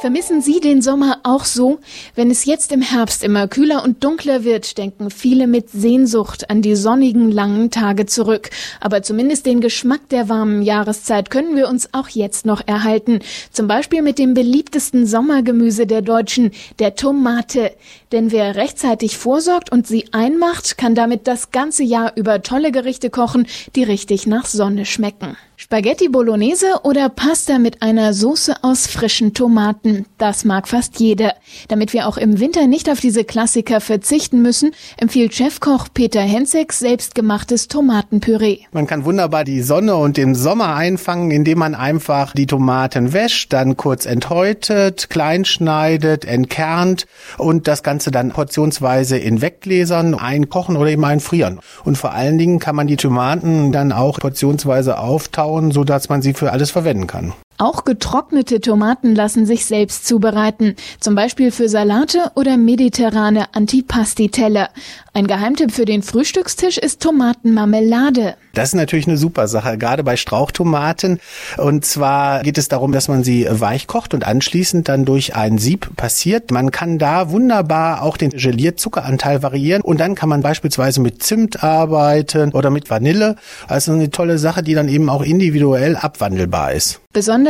Vermissen Sie den Sommer auch so? Wenn es jetzt im Herbst immer kühler und dunkler wird, denken viele mit Sehnsucht an die sonnigen langen Tage zurück. Aber zumindest den Geschmack der warmen Jahreszeit können wir uns auch jetzt noch erhalten. Zum Beispiel mit dem beliebtesten Sommergemüse der Deutschen, der Tomate. Denn wer rechtzeitig vorsorgt und sie einmacht, kann damit das ganze Jahr über tolle Gerichte kochen, die richtig nach Sonne schmecken. Spaghetti Bolognese oder Pasta mit einer Soße aus frischen Tomaten. Das mag fast jeder. Damit wir auch im Winter nicht auf diese Klassiker verzichten müssen, empfiehlt Chefkoch Peter Hensek selbstgemachtes Tomatenpüree. Man kann wunderbar die Sonne und den Sommer einfangen, indem man einfach die Tomaten wäscht, dann kurz enthäutet, kleinschneidet, entkernt und das Ganze dann portionsweise in Weggläsern einkochen oder eben einfrieren. Und vor allen Dingen kann man die Tomaten dann auch portionsweise auftauen, sodass man sie für alles verwenden kann. Auch getrocknete Tomaten lassen sich selbst zubereiten, zum Beispiel für Salate oder mediterrane Antipasti-Teller. Ein Geheimtipp für den Frühstückstisch ist Tomatenmarmelade. Das ist natürlich eine super Sache, gerade bei Strauchtomaten. Und zwar geht es darum, dass man sie weich kocht und anschließend dann durch ein Sieb passiert. Man kann da wunderbar auch den Gelierzuckeranteil variieren und dann kann man beispielsweise mit Zimt arbeiten oder mit Vanille. Also eine tolle Sache, die dann eben auch individuell abwandelbar ist.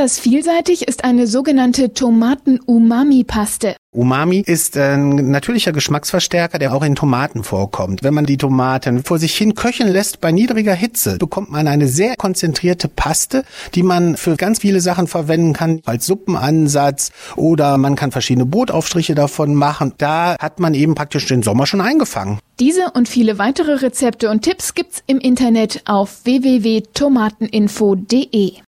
Besonders vielseitig ist eine sogenannte Tomaten-Umami-Paste. Umami ist ein natürlicher Geschmacksverstärker, der auch in Tomaten vorkommt. Wenn man die Tomaten vor sich hin köcheln lässt bei niedriger Hitze, bekommt man eine sehr konzentrierte Paste, die man für ganz viele Sachen verwenden kann, als Suppenansatz oder man kann verschiedene Brotaufstriche davon machen. Da hat man eben praktisch den Sommer schon eingefangen. Diese und viele weitere Rezepte und Tipps gibt's im Internet auf www.tomateninfo.de.